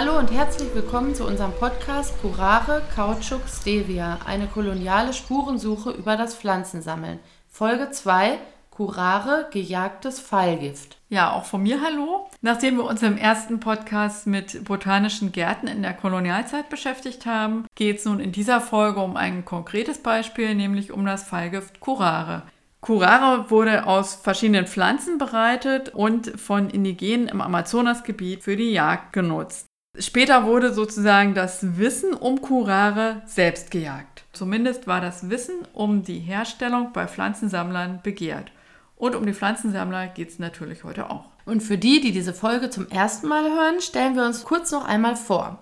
Hallo und herzlich willkommen zu unserem Podcast Curare Kautschuk Stevia, eine koloniale Spurensuche über das Pflanzensammeln. Folge 2 Curare gejagtes Fallgift. Ja, auch von mir hallo. Nachdem wir uns im ersten Podcast mit botanischen Gärten in der Kolonialzeit beschäftigt haben, geht es nun in dieser Folge um ein konkretes Beispiel, nämlich um das Fallgift Curare. Curare wurde aus verschiedenen Pflanzen bereitet und von Indigenen im Amazonasgebiet für die Jagd genutzt. Später wurde sozusagen das Wissen um Curare selbst gejagt. Zumindest war das Wissen um die Herstellung bei Pflanzensammlern begehrt. Und um die Pflanzensammler geht es natürlich heute auch. Und für die, die diese Folge zum ersten Mal hören, stellen wir uns kurz noch einmal vor.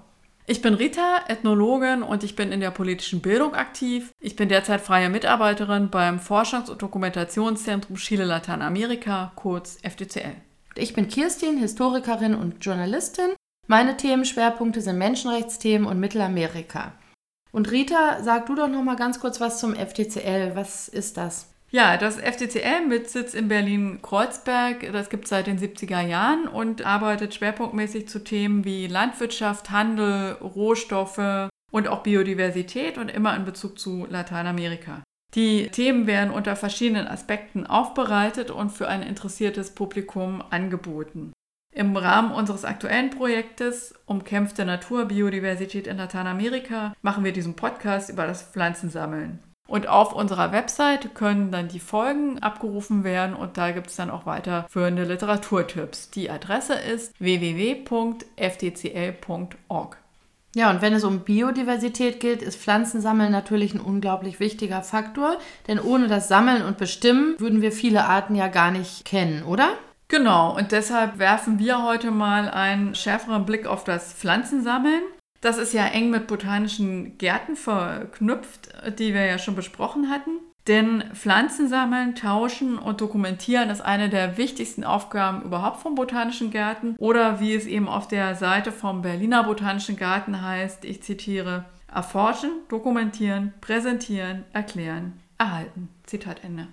Ich bin Rita, Ethnologin und ich bin in der politischen Bildung aktiv. Ich bin derzeit freie Mitarbeiterin beim Forschungs- und Dokumentationszentrum Chile Lateinamerika, kurz FDCL. Ich bin Kirstin, Historikerin und Journalistin meine Themenschwerpunkte sind Menschenrechtsthemen und Mittelamerika. Und Rita, sag du doch noch mal ganz kurz was zum FTCL. Was ist das? Ja, das FTCL mit Sitz in Berlin-Kreuzberg, das gibt es seit den 70er Jahren und arbeitet schwerpunktmäßig zu Themen wie Landwirtschaft, Handel, Rohstoffe und auch Biodiversität und immer in Bezug zu Lateinamerika. Die Themen werden unter verschiedenen Aspekten aufbereitet und für ein interessiertes Publikum angeboten. Im Rahmen unseres aktuellen Projektes Umkämpfte Natur, Biodiversität in Lateinamerika machen wir diesen Podcast über das Pflanzensammeln. Und auf unserer Website können dann die Folgen abgerufen werden und da gibt es dann auch weiterführende Literaturtipps. Die Adresse ist www.ftcl.org. Ja, und wenn es um Biodiversität geht, ist Pflanzensammeln natürlich ein unglaublich wichtiger Faktor, denn ohne das Sammeln und Bestimmen würden wir viele Arten ja gar nicht kennen, oder? Genau, und deshalb werfen wir heute mal einen schärferen Blick auf das Pflanzensammeln. Das ist ja eng mit botanischen Gärten verknüpft, die wir ja schon besprochen hatten. Denn Pflanzen sammeln, tauschen und dokumentieren ist eine der wichtigsten Aufgaben überhaupt von botanischen Gärten. Oder wie es eben auf der Seite vom Berliner Botanischen Garten heißt, ich zitiere, erforschen, dokumentieren, präsentieren, erklären, erhalten. Zitat Ende.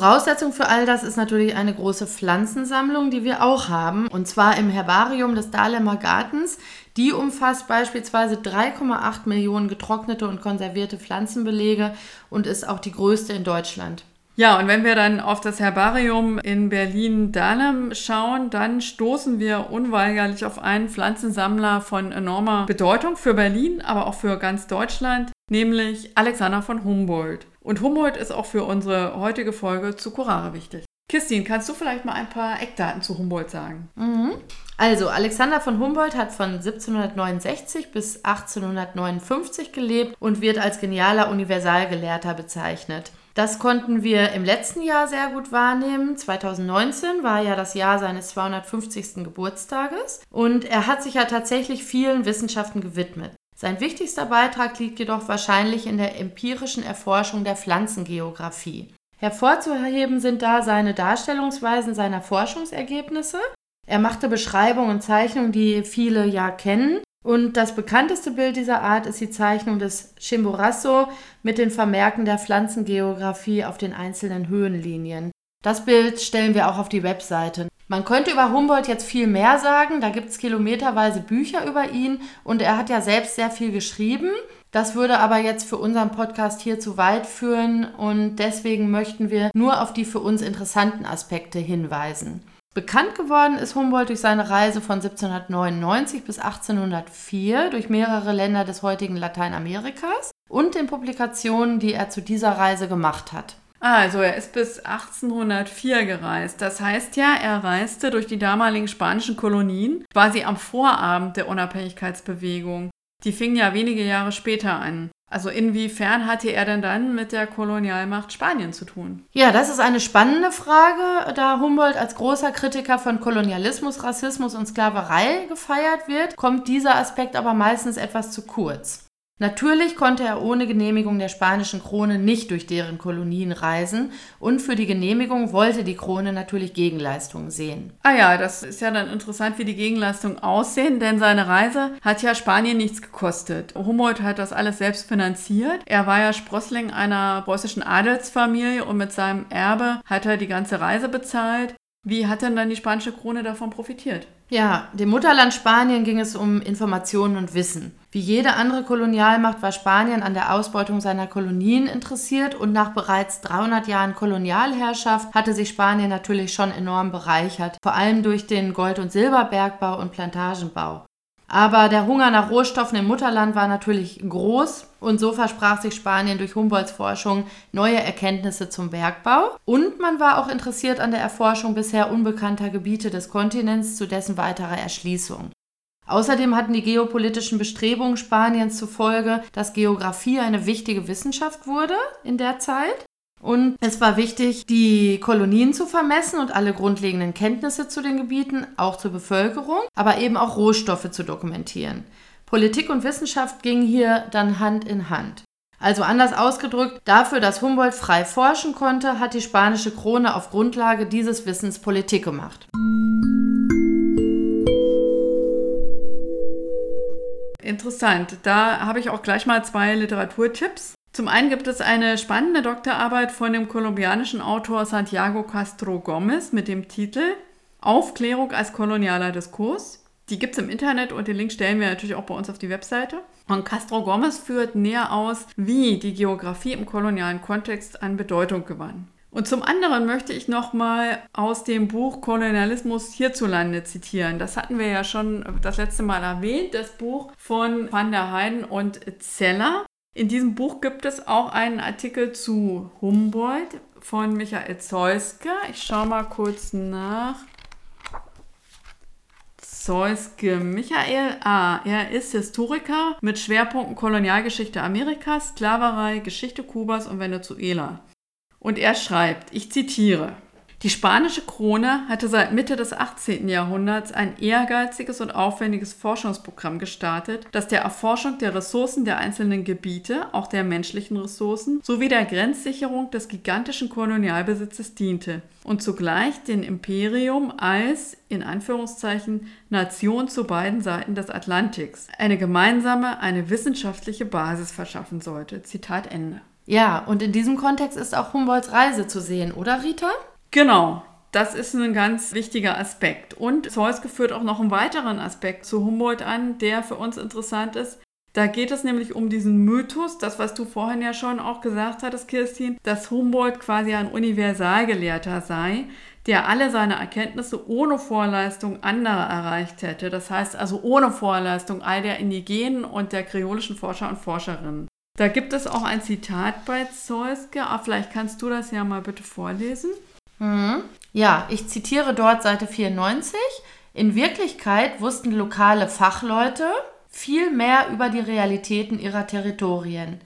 Voraussetzung für all das ist natürlich eine große Pflanzensammlung, die wir auch haben, und zwar im Herbarium des Dahlemer Gartens. Die umfasst beispielsweise 3,8 Millionen getrocknete und konservierte Pflanzenbelege und ist auch die größte in Deutschland. Ja, und wenn wir dann auf das Herbarium in Berlin-Dahlem schauen, dann stoßen wir unweigerlich auf einen Pflanzensammler von enormer Bedeutung für Berlin, aber auch für ganz Deutschland, nämlich Alexander von Humboldt. Und Humboldt ist auch für unsere heutige Folge zu Curare wichtig. Kirstin, kannst du vielleicht mal ein paar Eckdaten zu Humboldt sagen? Mhm. Also, Alexander von Humboldt hat von 1769 bis 1859 gelebt und wird als genialer Universalgelehrter bezeichnet. Das konnten wir im letzten Jahr sehr gut wahrnehmen. 2019 war ja das Jahr seines 250. Geburtstages und er hat sich ja tatsächlich vielen Wissenschaften gewidmet. Sein wichtigster Beitrag liegt jedoch wahrscheinlich in der empirischen Erforschung der Pflanzengeographie. Hervorzuheben sind da seine Darstellungsweisen seiner Forschungsergebnisse. Er machte Beschreibungen und Zeichnungen, die viele ja kennen. Und das bekannteste Bild dieser Art ist die Zeichnung des Chimborazo mit den Vermerken der Pflanzengeographie auf den einzelnen Höhenlinien. Das Bild stellen wir auch auf die Webseite. Man könnte über Humboldt jetzt viel mehr sagen. Da gibt es kilometerweise Bücher über ihn und er hat ja selbst sehr viel geschrieben. Das würde aber jetzt für unseren Podcast hier zu weit führen und deswegen möchten wir nur auf die für uns interessanten Aspekte hinweisen. Bekannt geworden ist Humboldt durch seine Reise von 1799 bis 1804 durch mehrere Länder des heutigen Lateinamerikas und den Publikationen, die er zu dieser Reise gemacht hat. Also er ist bis 1804 gereist. Das heißt ja, er reiste durch die damaligen spanischen Kolonien quasi am Vorabend der Unabhängigkeitsbewegung. Die fing ja wenige Jahre später an. Also inwiefern hatte er denn dann mit der Kolonialmacht Spanien zu tun? Ja, das ist eine spannende Frage, da Humboldt als großer Kritiker von Kolonialismus, Rassismus und Sklaverei gefeiert wird, kommt dieser Aspekt aber meistens etwas zu kurz. Natürlich konnte er ohne Genehmigung der spanischen Krone nicht durch deren Kolonien reisen und für die Genehmigung wollte die Krone natürlich Gegenleistungen sehen. Ah ja, das ist ja dann interessant, wie die Gegenleistungen aussehen, denn seine Reise hat ja Spanien nichts gekostet. Humboldt hat das alles selbst finanziert. Er war ja Sprossling einer preußischen Adelsfamilie und mit seinem Erbe hat er die ganze Reise bezahlt. Wie hat denn dann die spanische Krone davon profitiert? Ja, dem Mutterland Spanien ging es um Informationen und Wissen. Wie jede andere Kolonialmacht war Spanien an der Ausbeutung seiner Kolonien interessiert und nach bereits 300 Jahren Kolonialherrschaft hatte sich Spanien natürlich schon enorm bereichert, vor allem durch den Gold- und Silberbergbau und Plantagenbau. Aber der Hunger nach Rohstoffen im Mutterland war natürlich groß und so versprach sich Spanien durch Humboldts Forschung neue Erkenntnisse zum Bergbau. Und man war auch interessiert an der Erforschung bisher unbekannter Gebiete des Kontinents zu dessen weiterer Erschließung. Außerdem hatten die geopolitischen Bestrebungen Spaniens zufolge, dass Geographie eine wichtige Wissenschaft wurde in der Zeit und es war wichtig, die Kolonien zu vermessen und alle grundlegenden Kenntnisse zu den Gebieten, auch zur Bevölkerung, aber eben auch Rohstoffe zu dokumentieren. Politik und Wissenschaft gingen hier dann Hand in Hand. Also anders ausgedrückt, dafür, dass Humboldt frei forschen konnte, hat die spanische Krone auf Grundlage dieses Wissens Politik gemacht. Interessant. Da habe ich auch gleich mal zwei Literaturtipps. Zum einen gibt es eine spannende Doktorarbeit von dem kolumbianischen Autor Santiago Castro Gomez mit dem Titel Aufklärung als kolonialer Diskurs. Die gibt es im Internet und den Link stellen wir natürlich auch bei uns auf die Webseite. Und Castro Gomez führt näher aus, wie die Geografie im kolonialen Kontext an Bedeutung gewann. Und zum anderen möchte ich nochmal aus dem Buch Kolonialismus hierzulande zitieren. Das hatten wir ja schon das letzte Mal erwähnt, das Buch von Van der Heiden und Zeller. In diesem Buch gibt es auch einen Artikel zu Humboldt von Michael Zeuske. Ich schaue mal kurz nach. Zeuske Michael A. Ah, er ist Historiker mit Schwerpunkten Kolonialgeschichte Amerikas, Sklaverei, Geschichte Kubas und Venezuela. Und er schreibt, ich zitiere, die spanische Krone hatte seit Mitte des 18. Jahrhunderts ein ehrgeiziges und aufwendiges Forschungsprogramm gestartet, das der Erforschung der Ressourcen der einzelnen Gebiete, auch der menschlichen Ressourcen, sowie der Grenzsicherung des gigantischen Kolonialbesitzes diente und zugleich den Imperium als, in Anführungszeichen, Nation zu beiden Seiten des Atlantiks eine gemeinsame, eine wissenschaftliche Basis verschaffen sollte. Zitat Ende. Ja, und in diesem Kontext ist auch Humboldts Reise zu sehen, oder Rita? Genau. Das ist ein ganz wichtiger Aspekt. Und Zeus führt auch noch einen weiteren Aspekt zu Humboldt an, der für uns interessant ist. Da geht es nämlich um diesen Mythos, das, was du vorhin ja schon auch gesagt hattest, Kirstin, dass Humboldt quasi ein Universalgelehrter sei, der alle seine Erkenntnisse ohne Vorleistung anderer erreicht hätte. Das heißt also ohne Vorleistung all der indigenen und der kreolischen Forscher und Forscherinnen. Da gibt es auch ein Zitat bei Zeuske, vielleicht kannst du das ja mal bitte vorlesen. Mhm. Ja, ich zitiere dort Seite 94. In Wirklichkeit wussten lokale Fachleute viel mehr über die Realitäten ihrer Territorien.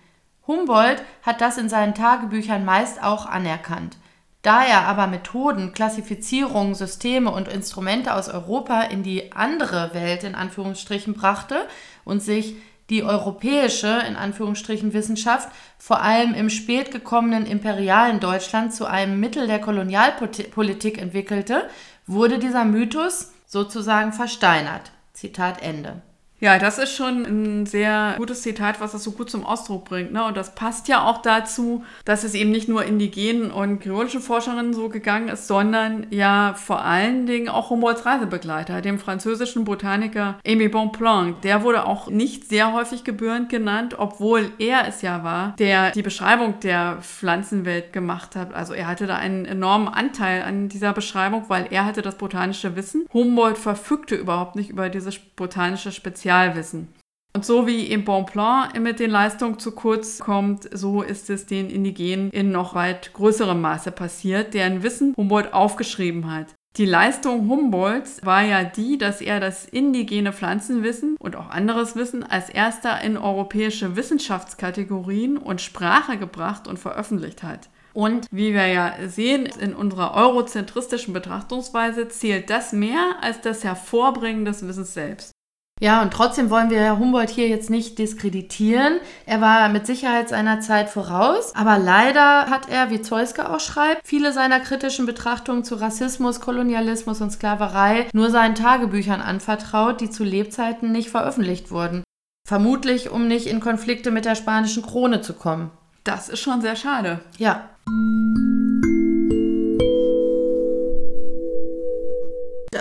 Humboldt hat das in seinen Tagebüchern meist auch anerkannt. Da er aber Methoden, Klassifizierungen, Systeme und Instrumente aus Europa in die andere Welt in Anführungsstrichen brachte und sich die europäische, in Anführungsstrichen, Wissenschaft vor allem im spät gekommenen imperialen Deutschland zu einem Mittel der Kolonialpolitik entwickelte, wurde dieser Mythos sozusagen versteinert. Zitat Ende. Ja, das ist schon ein sehr gutes Zitat, was das so gut zum Ausdruck bringt. Ne? Und das passt ja auch dazu, dass es eben nicht nur indigenen und kreolischen Forscherinnen so gegangen ist, sondern ja vor allen Dingen auch Humboldts Reisebegleiter, dem französischen Botaniker Aimé Bonpland. Der wurde auch nicht sehr häufig gebührend genannt, obwohl er es ja war, der die Beschreibung der Pflanzenwelt gemacht hat. Also er hatte da einen enormen Anteil an dieser Beschreibung, weil er hatte das botanische Wissen. Humboldt verfügte überhaupt nicht über dieses botanische Spezial Spezialwissen. Und so wie im Bonplan mit den Leistungen zu kurz kommt, so ist es den Indigenen in noch weit größerem Maße passiert, deren Wissen Humboldt aufgeschrieben hat. Die Leistung Humboldts war ja die, dass er das indigene Pflanzenwissen und auch anderes Wissen als erster in europäische Wissenschaftskategorien und Sprache gebracht und veröffentlicht hat. Und wie wir ja sehen, in unserer eurozentristischen Betrachtungsweise zählt das mehr als das Hervorbringen des Wissens selbst. Ja, und trotzdem wollen wir Humboldt hier jetzt nicht diskreditieren. Er war mit Sicherheit seiner Zeit voraus, aber leider hat er, wie Zeuske auch schreibt, viele seiner kritischen Betrachtungen zu Rassismus, Kolonialismus und Sklaverei nur seinen Tagebüchern anvertraut, die zu Lebzeiten nicht veröffentlicht wurden. Vermutlich, um nicht in Konflikte mit der spanischen Krone zu kommen. Das ist schon sehr schade. Ja.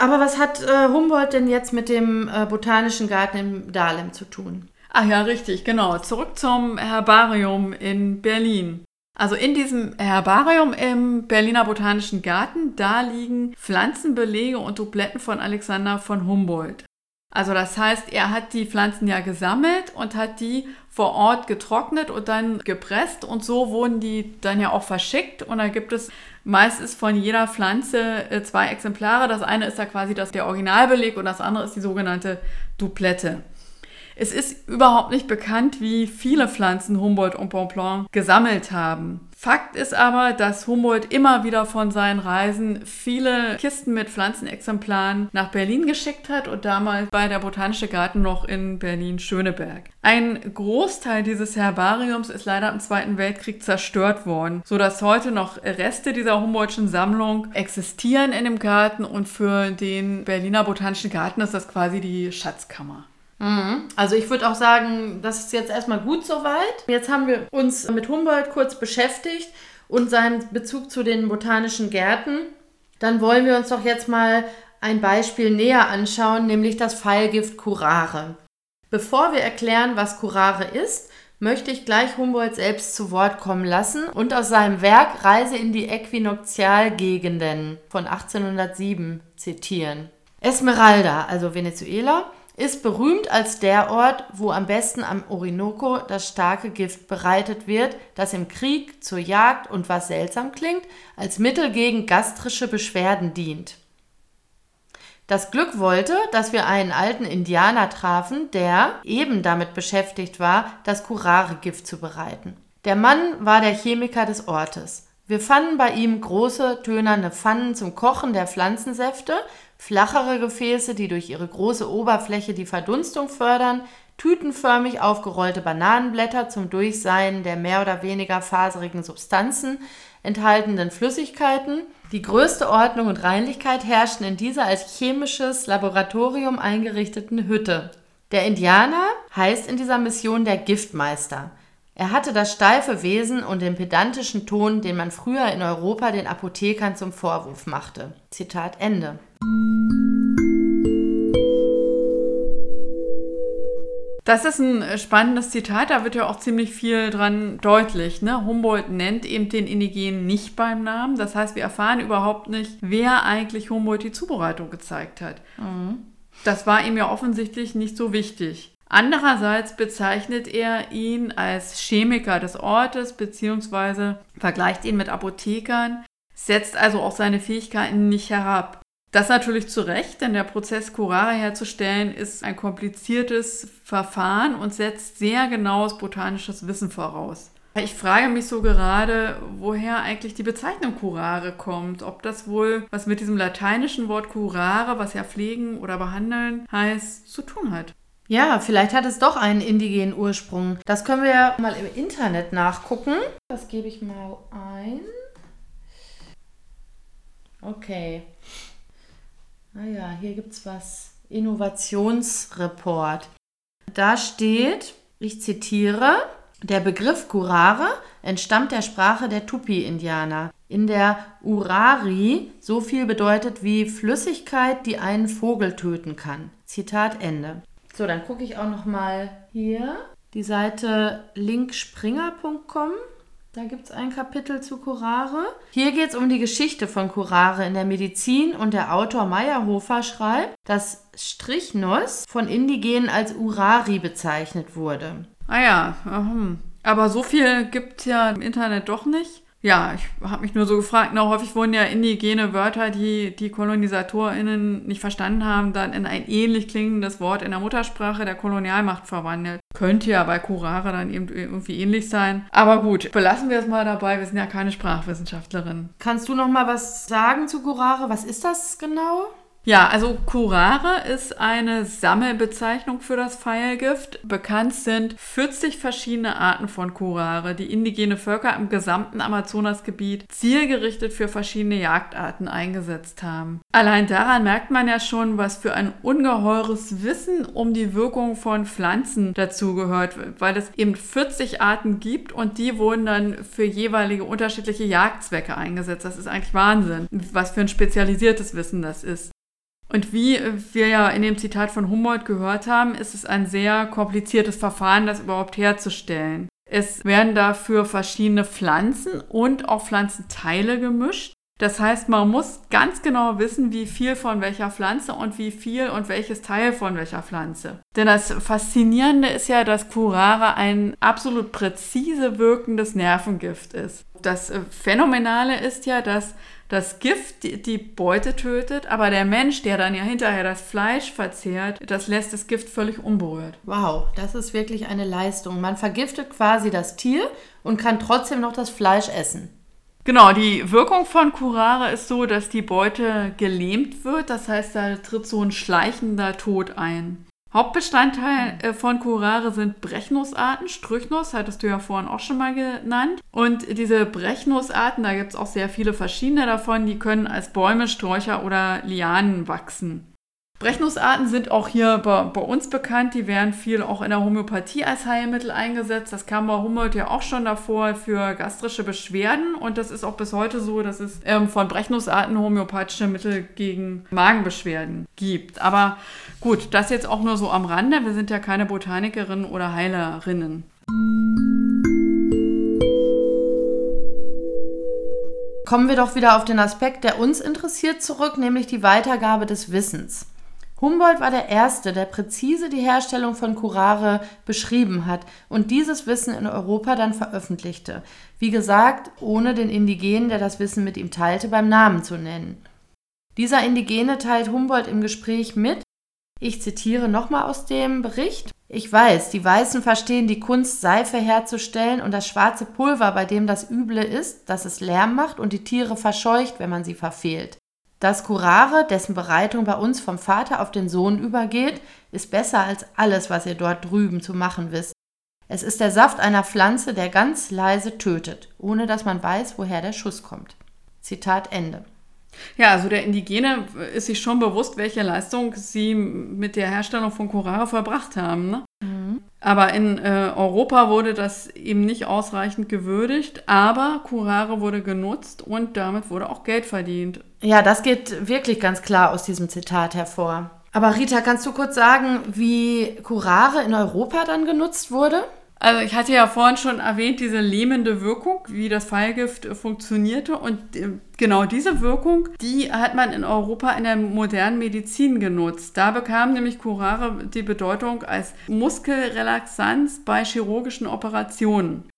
Aber was hat äh, Humboldt denn jetzt mit dem äh, Botanischen Garten in Dahlem zu tun? Ach ja, richtig, genau. Zurück zum Herbarium in Berlin. Also in diesem Herbarium im Berliner Botanischen Garten, da liegen Pflanzenbelege und Dubletten von Alexander von Humboldt. Also das heißt, er hat die Pflanzen ja gesammelt und hat die vor Ort getrocknet und dann gepresst und so wurden die dann ja auch verschickt und da gibt es meistens von jeder Pflanze äh, zwei Exemplare. Das eine ist da quasi das, der Originalbeleg und das andere ist die sogenannte Duplette. Es ist überhaupt nicht bekannt, wie viele Pflanzen Humboldt und Bonpland gesammelt haben. Fakt ist aber, dass Humboldt immer wieder von seinen Reisen viele Kisten mit Pflanzenexemplaren nach Berlin geschickt hat und damals bei der Botanische Garten noch in Berlin-Schöneberg. Ein Großteil dieses Herbariums ist leider im Zweiten Weltkrieg zerstört worden, sodass heute noch Reste dieser Humboldtschen Sammlung existieren in dem Garten und für den Berliner Botanischen Garten ist das quasi die Schatzkammer. Mhm. Also ich würde auch sagen, das ist jetzt erstmal gut soweit. Jetzt haben wir uns mit Humboldt kurz beschäftigt und seinen Bezug zu den botanischen Gärten. Dann wollen wir uns doch jetzt mal ein Beispiel näher anschauen, nämlich das Pfeilgift Curare. Bevor wir erklären, was Curare ist, möchte ich gleich Humboldt selbst zu Wort kommen lassen und aus seinem Werk Reise in die Äquinoxialgegenden von 1807 zitieren. Esmeralda, also Venezuela, ist berühmt als der Ort, wo am besten am Orinoco das starke Gift bereitet wird, das im Krieg, zur Jagd und was seltsam klingt, als Mittel gegen gastrische Beschwerden dient. Das Glück wollte, dass wir einen alten Indianer trafen, der eben damit beschäftigt war, das Curare-Gift zu bereiten. Der Mann war der Chemiker des Ortes. Wir fanden bei ihm große, tönerne Pfannen zum Kochen der Pflanzensäfte, flachere Gefäße, die durch ihre große Oberfläche die Verdunstung fördern, tütenförmig aufgerollte Bananenblätter zum Durchseien der mehr oder weniger faserigen Substanzen enthaltenen Flüssigkeiten. Die größte Ordnung und Reinlichkeit herrschten in dieser als chemisches Laboratorium eingerichteten Hütte. Der Indianer heißt in dieser Mission der Giftmeister. Er hatte das steife Wesen und den pedantischen Ton, den man früher in Europa den Apothekern zum Vorwurf machte. Zitat Ende. Das ist ein äh, spannendes Zitat, da wird ja auch ziemlich viel dran deutlich. Ne? Humboldt nennt eben den Indigenen nicht beim Namen. Das heißt, wir erfahren überhaupt nicht, wer eigentlich Humboldt die Zubereitung gezeigt hat. Mhm. Das war ihm ja offensichtlich nicht so wichtig. Andererseits bezeichnet er ihn als Chemiker des Ortes bzw. vergleicht ihn mit Apothekern, setzt also auch seine Fähigkeiten nicht herab. Das natürlich zu Recht, denn der Prozess Curare herzustellen ist ein kompliziertes Verfahren und setzt sehr genaues botanisches Wissen voraus. Ich frage mich so gerade, woher eigentlich die Bezeichnung Curare kommt. Ob das wohl was mit diesem lateinischen Wort curare, was ja pflegen oder behandeln heißt, zu tun hat. Ja, vielleicht hat es doch einen indigenen Ursprung. Das können wir ja mal im Internet nachgucken. Das gebe ich mal ein. Okay. Naja, ah hier gibt es was. Innovationsreport. Da steht, ich zitiere, der Begriff Curare entstammt der Sprache der Tupi-Indianer. In der Urari so viel bedeutet wie Flüssigkeit, die einen Vogel töten kann. Zitat Ende. So, dann gucke ich auch noch mal hier die Seite linkspringer.com. Da gibt es ein Kapitel zu Curare. Hier geht es um die Geschichte von Curare in der Medizin und der Autor Meyerhofer schreibt, dass Strichnuss von Indigenen als Urari bezeichnet wurde. Ah ja, aber so viel gibt es ja im Internet doch nicht. Ja, ich habe mich nur so gefragt, na, häufig wurden ja indigene Wörter, die die KolonisatorInnen nicht verstanden haben, dann in ein ähnlich klingendes Wort in der Muttersprache der Kolonialmacht verwandelt. Könnte ja bei Curare dann eben irgendwie ähnlich sein. Aber gut, belassen wir es mal dabei, wir sind ja keine Sprachwissenschaftlerin. Kannst du noch mal was sagen zu Curare? Was ist das genau? Ja, also Curare ist eine Sammelbezeichnung für das Pfeilgift. Bekannt sind 40 verschiedene Arten von Curare, die indigene Völker im gesamten Amazonasgebiet zielgerichtet für verschiedene Jagdarten eingesetzt haben. Allein daran merkt man ja schon, was für ein ungeheures Wissen um die Wirkung von Pflanzen dazugehört, weil es eben 40 Arten gibt und die wurden dann für jeweilige unterschiedliche Jagdzwecke eingesetzt. Das ist eigentlich Wahnsinn, was für ein spezialisiertes Wissen das ist. Und wie wir ja in dem Zitat von Humboldt gehört haben, ist es ein sehr kompliziertes Verfahren, das überhaupt herzustellen. Es werden dafür verschiedene Pflanzen und auch Pflanzenteile gemischt. Das heißt, man muss ganz genau wissen, wie viel von welcher Pflanze und wie viel und welches Teil von welcher Pflanze. Denn das Faszinierende ist ja, dass Curare ein absolut präzise wirkendes Nervengift ist. Das äh, Phänomenale ist ja, dass das Gift die Beute tötet, aber der Mensch, der dann ja hinterher das Fleisch verzehrt, das lässt das Gift völlig unberührt. Wow, das ist wirklich eine Leistung. Man vergiftet quasi das Tier und kann trotzdem noch das Fleisch essen. Genau, die Wirkung von Curare ist so, dass die Beute gelähmt wird. Das heißt, da tritt so ein schleichender Tod ein. Hauptbestandteil äh, von Curare sind Brechnussarten. Strychnuss hattest du ja vorhin auch schon mal genannt. Und diese Brechnussarten, da gibt es auch sehr viele verschiedene davon, die können als Bäume, Sträucher oder Lianen wachsen. Brechnussarten sind auch hier bei, bei, uns bekannt. Die werden viel auch in der Homöopathie als Heilmittel eingesetzt. Das kam bei Humboldt ja auch schon davor für gastrische Beschwerden. Und das ist auch bis heute so, dass es ähm, von Brechnussarten homöopathische Mittel gegen Magenbeschwerden gibt. Aber gut, das jetzt auch nur so am Rande. Wir sind ja keine Botanikerinnen oder Heilerinnen. Kommen wir doch wieder auf den Aspekt, der uns interessiert, zurück, nämlich die Weitergabe des Wissens. Humboldt war der Erste, der präzise die Herstellung von Curare beschrieben hat und dieses Wissen in Europa dann veröffentlichte. Wie gesagt, ohne den Indigenen, der das Wissen mit ihm teilte, beim Namen zu nennen. Dieser Indigene teilt Humboldt im Gespräch mit, ich zitiere nochmal aus dem Bericht, ich weiß, die Weißen verstehen die Kunst, Seife herzustellen und das schwarze Pulver, bei dem das Üble ist, dass es Lärm macht und die Tiere verscheucht, wenn man sie verfehlt. Das Curare, dessen Bereitung bei uns vom Vater auf den Sohn übergeht, ist besser als alles, was ihr dort drüben zu machen wisst. Es ist der Saft einer Pflanze, der ganz leise tötet, ohne dass man weiß, woher der Schuss kommt. Zitat Ende. Ja, also der Indigene ist sich schon bewusst, welche Leistung sie mit der Herstellung von Curare verbracht haben. Ne? Mhm. Aber in äh, Europa wurde das eben nicht ausreichend gewürdigt, aber Curare wurde genutzt und damit wurde auch Geld verdient. Ja, das geht wirklich ganz klar aus diesem Zitat hervor. Aber Rita, kannst du kurz sagen, wie Curare in Europa dann genutzt wurde? Also ich hatte ja vorhin schon erwähnt, diese lähmende Wirkung, wie das Pfeilgift äh, funktionierte. Und äh, genau diese Wirkung, die hat man in Europa in der modernen Medizin genutzt. Da bekam nämlich Curare die Bedeutung als Muskelrelaxanz bei chirurgischen Operationen.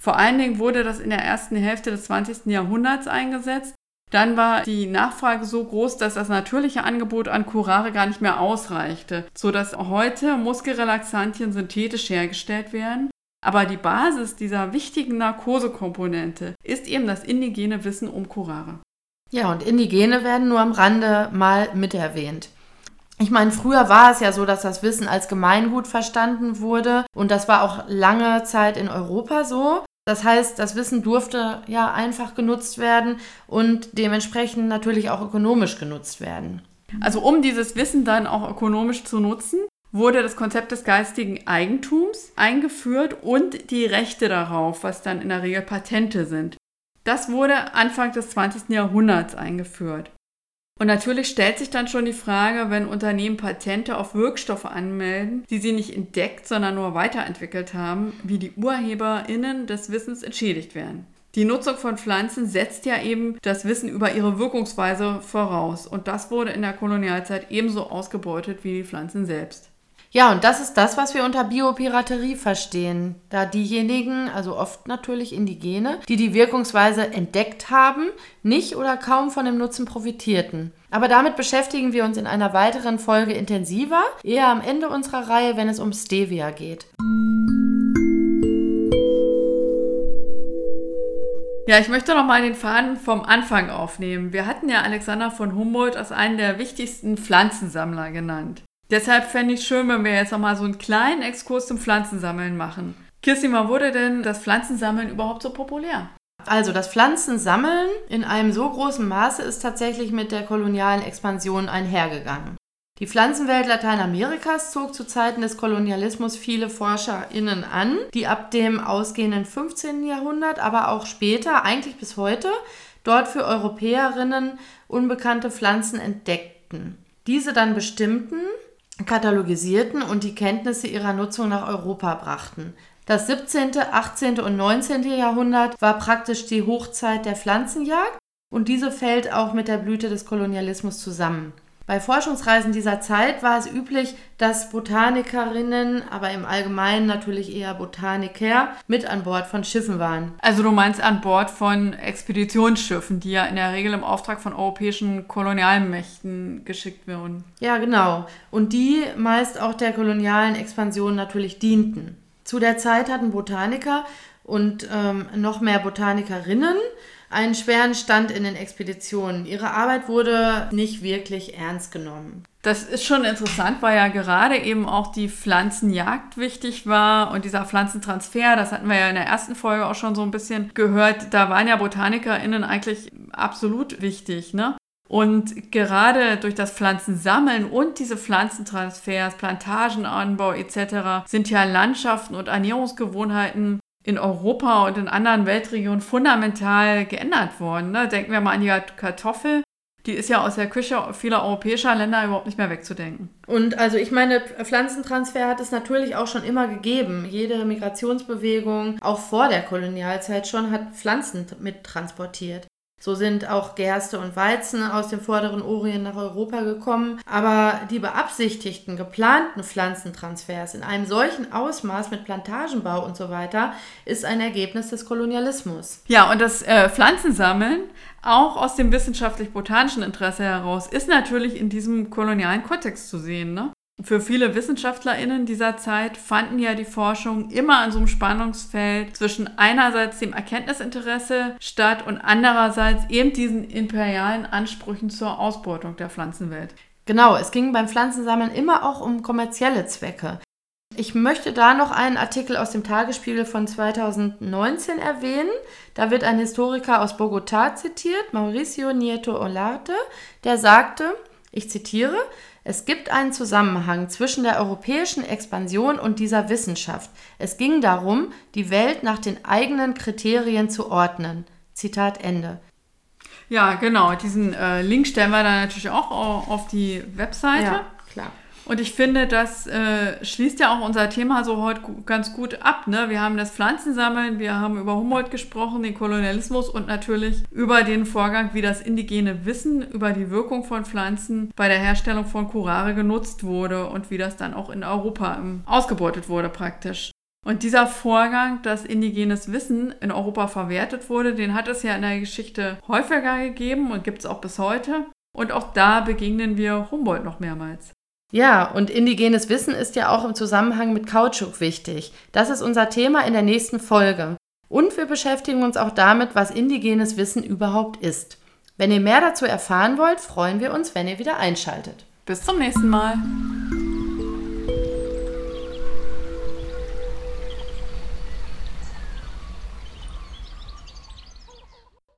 Vor allen Dingen wurde das in der ersten Hälfte des 20. Jahrhunderts eingesetzt. Dann war die Nachfrage so groß, dass das natürliche Angebot an Curare gar nicht mehr ausreichte, sodass heute Muskelrelaxantien synthetisch hergestellt werden. Aber die Basis dieser wichtigen Narkosekomponente ist eben das indigene Wissen um Curare. Ja, und Indigene werden nur am Rande mal miterwähnt. Ich meine, früher war es ja so, dass das Wissen als Gemeingut verstanden wurde und das war auch lange Zeit in Europa so. Das heißt, das Wissen durfte ja einfach genutzt werden und dementsprechend natürlich auch ökonomisch genutzt werden. Also um dieses Wissen dann auch ökonomisch zu nutzen, wurde das Konzept des geistigen Eigentums eingeführt und die Rechte darauf, was dann in der Regel Patente sind. Das wurde Anfang des 20. Jahrhunderts eingeführt. Und natürlich stellt sich dann schon die Frage, wenn Unternehmen Patente auf Wirkstoffe anmelden, die sie nicht entdeckt, sondern nur weiterentwickelt haben, wie die UrheberInnen des Wissens entschädigt werden. Die Nutzung von Pflanzen setzt ja eben das Wissen über ihre Wirkungsweise voraus. Und das wurde in der Kolonialzeit ebenso ausgebeutet wie die Pflanzen selbst. Ja, und das ist das, was wir unter Biopiraterie verstehen. Da diejenigen, also oft natürlich Indigene, die die Wirkungsweise entdeckt haben, nicht oder kaum von dem Nutzen profitierten. Aber damit beschäftigen wir uns in einer weiteren Folge intensiver, eher am Ende unserer Reihe, wenn es um Stevia geht. Ja, ich möchte noch mal den Faden vom Anfang aufnehmen. Wir hatten ja Alexander von Humboldt als einen der wichtigsten Pflanzensammler genannt. Deshalb fände ich schön, wenn wir jetzt nochmal so einen kleinen Exkurs zum Pflanzensammeln machen. Kirsti, wann wurde denn das Pflanzensammeln überhaupt so populär? Also das Pflanzensammeln in einem so großen Maße ist tatsächlich mit der kolonialen Expansion einhergegangen. Die Pflanzenwelt Lateinamerikas zog zu Zeiten des Kolonialismus viele ForscherInnen an, die ab dem ausgehenden 15. Jahrhundert, aber auch später, eigentlich bis heute, dort für EuropäerInnen unbekannte Pflanzen entdeckten. diese dann bestimmten, katalogisierten und die Kenntnisse ihrer Nutzung nach Europa brachten. Das 17., 18. und 19. Jahrhundert war praktisch die Hochzeit der Pflanzenjagd und diese fällt auch mit der Blüte des Kolonialismus zusammen. Bei Forschungsreisen dieser Zeit war es üblich, dass Botanikerinnen, aber im Allgemeinen natürlich eher Botaniker, mit an Bord von Schiffen waren. Also du meinst an Bord von Expeditionsschiffen, die ja in der Regel im Auftrag von europäischen Kolonialmächten geschickt werden. Ja, genau. Und die meist auch der kolonialen Expansion natürlich dienten. Zu der Zeit hatten Botaniker und ähm, noch mehr Botanikerinnen einen schweren Stand in den Expeditionen. Ihre Arbeit wurde nicht wirklich ernst genommen. Das ist schon interessant, weil ja gerade eben auch die Pflanzenjagd wichtig war und dieser Pflanzentransfer, das hatten wir ja in der ersten Folge auch schon so ein bisschen gehört, da waren ja BotanikerInnen eigentlich absolut wichtig, ne? Und gerade durch das Pflanzensammeln und diese Pflanzentransfers, Plantagenanbau etc. sind ja Landschaften und Ernährungsgewohnheiten in Europa und in anderen Weltregionen fundamental geändert worden. Ne? Denken wir mal an die Kartoffel. Die ist ja aus der Küche vieler europäischer Länder überhaupt nicht mehr wegzudenken. Und also ich meine, Pflanzentransfer hat es natürlich auch schon immer gegeben. Jede Migrationsbewegung, auch vor der Kolonialzeit schon, hat Pflanzen mittransportiert. So sind auch Gerste und Weizen aus dem vorderen Orient nach Europa gekommen. Aber die beabsichtigten, geplanten Pflanzentransfers in einem solchen Ausmaß mit Plantagenbau und so weiter ist ein Ergebnis des Kolonialismus. Ja, und das äh, Pflanzensammeln, auch aus dem wissenschaftlich-botanischen Interesse heraus, ist natürlich in diesem kolonialen Kontext zu sehen. Ne? Für viele WissenschaftlerInnen dieser Zeit fanden ja die Forschung immer an so einem Spannungsfeld zwischen einerseits dem Erkenntnisinteresse statt und andererseits eben diesen imperialen Ansprüchen zur Ausbeutung der Pflanzenwelt. Genau, es ging beim Pflanzensammeln immer auch um kommerzielle Zwecke. Ich möchte da noch einen Artikel aus dem Tagesspiegel von 2019 erwähnen. Da wird ein Historiker aus Bogotá zitiert, Mauricio Nieto Olarte, der sagte, ich zitiere, es gibt einen Zusammenhang zwischen der europäischen Expansion und dieser Wissenschaft. Es ging darum, die Welt nach den eigenen Kriterien zu ordnen. Zitat Ende. Ja, genau. Diesen äh, Link stellen wir dann natürlich auch auf die Webseite. Ja, klar. Und ich finde, das äh, schließt ja auch unser Thema so heute ganz gut ab. Ne? Wir haben das Pflanzensammeln, wir haben über Humboldt gesprochen, den Kolonialismus und natürlich über den Vorgang, wie das indigene Wissen über die Wirkung von Pflanzen bei der Herstellung von Curare genutzt wurde und wie das dann auch in Europa ähm, ausgebeutet wurde praktisch. Und dieser Vorgang, dass indigenes Wissen in Europa verwertet wurde, den hat es ja in der Geschichte häufiger gegeben und gibt es auch bis heute. Und auch da begegnen wir Humboldt noch mehrmals. Ja, und indigenes Wissen ist ja auch im Zusammenhang mit Kautschuk wichtig. Das ist unser Thema in der nächsten Folge. Und wir beschäftigen uns auch damit, was indigenes Wissen überhaupt ist. Wenn ihr mehr dazu erfahren wollt, freuen wir uns, wenn ihr wieder einschaltet. Bis zum nächsten Mal.